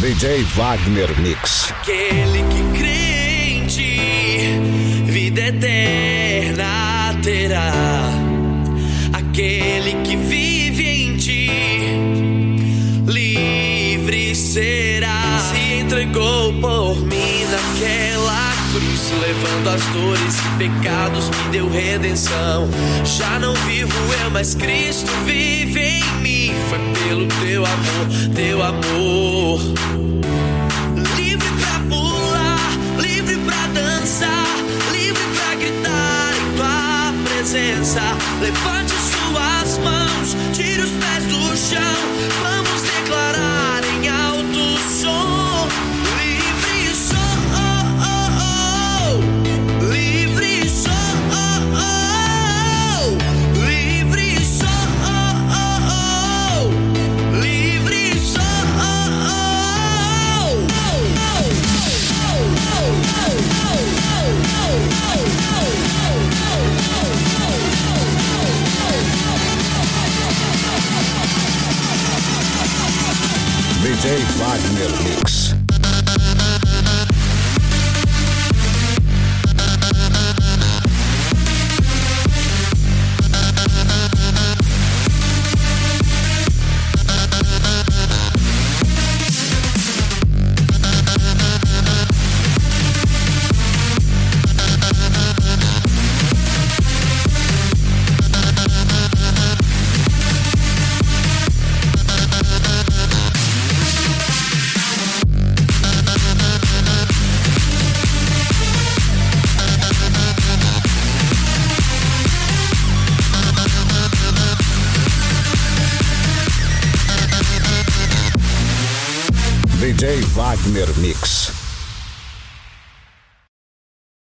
DJ Wagner Mix. Aquele que crê em ti, vida eterna terá. Aquele que vive em ti, livre será. Se entregou por mim naquela cruz, levando as dores e pecados, me deu redenção. Já não vivo eu, mas Cristo vive em mim. Foi pelo teu amor, teu amor. Presença. Levante suas mãos, tire os pés do chão. DJ Wagner Mix. DJ Wagner Mix.